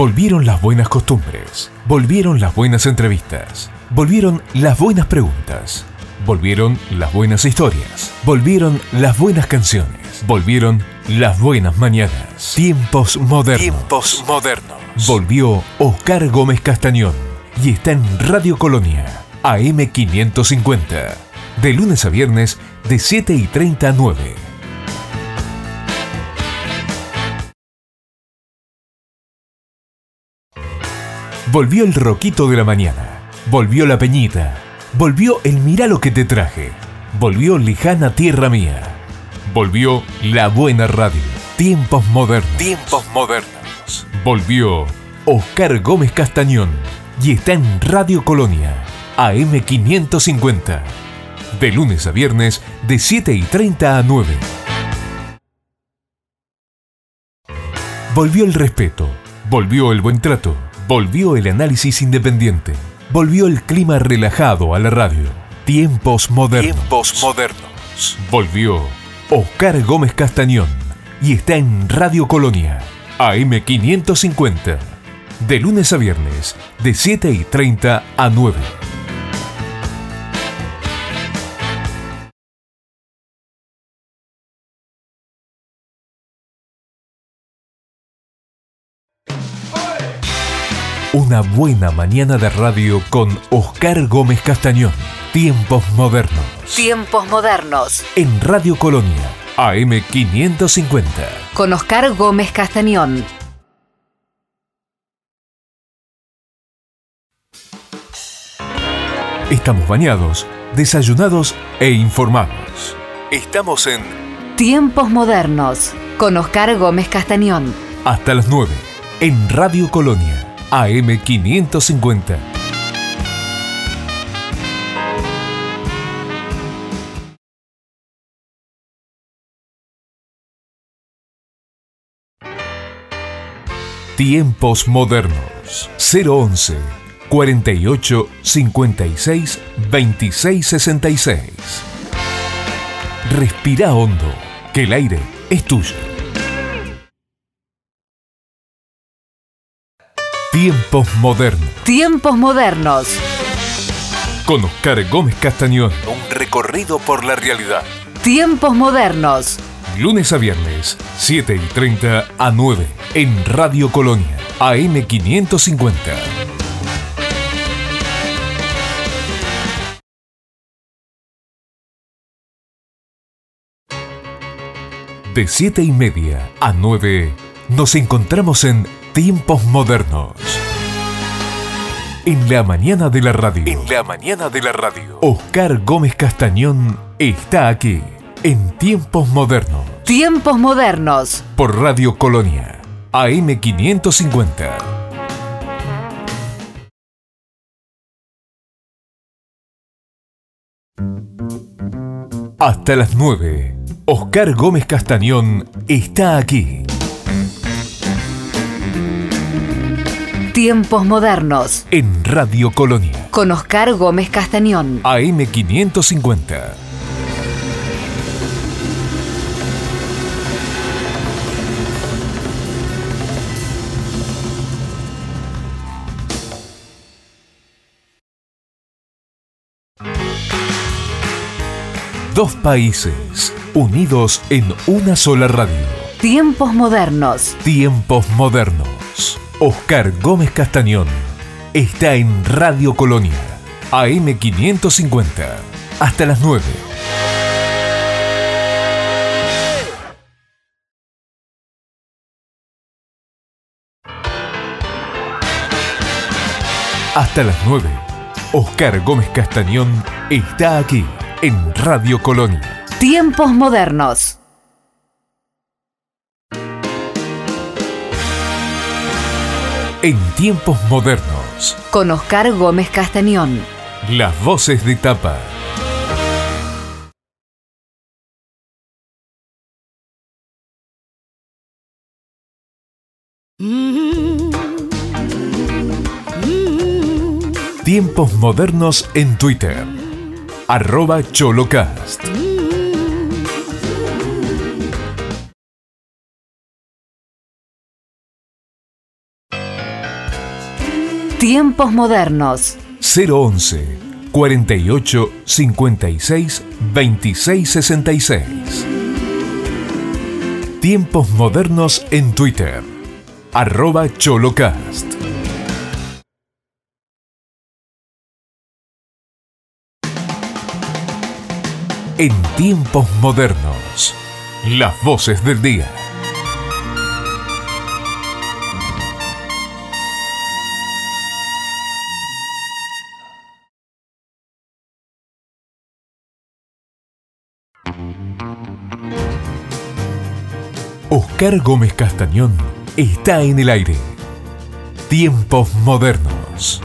Volvieron las buenas costumbres, volvieron las buenas entrevistas, volvieron las buenas preguntas, volvieron las buenas historias, volvieron las buenas canciones, volvieron las buenas mañanas. Tiempos modernos. Tiempos modernos. Volvió Oscar Gómez Castañón y está en Radio Colonia, AM550, de lunes a viernes de 7 y 30 a 9. Volvió el roquito de la mañana, volvió la peñita, volvió el mirá lo que te traje, volvió lejana tierra mía, volvió la buena radio, tiempos modernos. Tiempos modernos. Volvió Oscar Gómez Castañón y está en Radio Colonia, AM550. De lunes a viernes, de 7 y 30 a 9. Volvió el respeto, volvió el buen trato, volvió el análisis independiente, volvió el clima relajado a la radio. Tiempos modernos. Tiempos modernos. Volvió Oscar Gómez Castañón y está en Radio Colonia, AM550. De lunes a viernes, de 7 y 30 a 9. Una buena mañana de radio con Oscar Gómez Castañón. Tiempos modernos. Tiempos modernos. En Radio Colonia, AM550. Con Oscar Gómez Castañón. Estamos bañados, desayunados e informados. Estamos en Tiempos modernos. Con Oscar Gómez Castañón. Hasta las 9. En Radio Colonia, AM550. Tiempos modernos. 011 48 56 26 66. Respira hondo, que el aire es tuyo. Tiempos modernos. Tiempos modernos. Con Oscar Gómez Castañón. un recorrido por la realidad. Tiempos modernos. Lunes a viernes, 7 y 30 a 9. En Radio Colonia, AM550. De 7 y media a 9 nos encontramos en Tiempos Modernos. En la mañana de la radio. En la mañana de la radio. Oscar Gómez Castañón está aquí en Tiempos Modernos Tiempos modernos. por Radio Colonia, AM550. Hasta las 9. Oscar Gómez Castañón está aquí. Tiempos modernos. En Radio Colonia, Con Oscar Gómez Castañón. AM550. Dos países unidos en una sola radio. Tiempos modernos. Tiempos modernos. Oscar Gómez Castañón está en Radio Colonia, AM550. Hasta las 9. Hasta las 9. Oscar Gómez Castañón está aquí en Radio Colonia. Tiempos modernos. En tiempos modernos, Con Oscar Gómez Castañón. las voces de tapa. Tiempos modernos en Twitter. Arroba Cholocast. Tiempos modernos. 011 48 56 26 66. Tiempos modernos en Twitter. Arroba Cholocast. En tiempos modernos. Las voces del día. Oscar Gómez Castañón está en el aire. Tiempos modernos.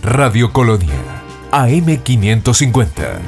Radio Colonia, AM550.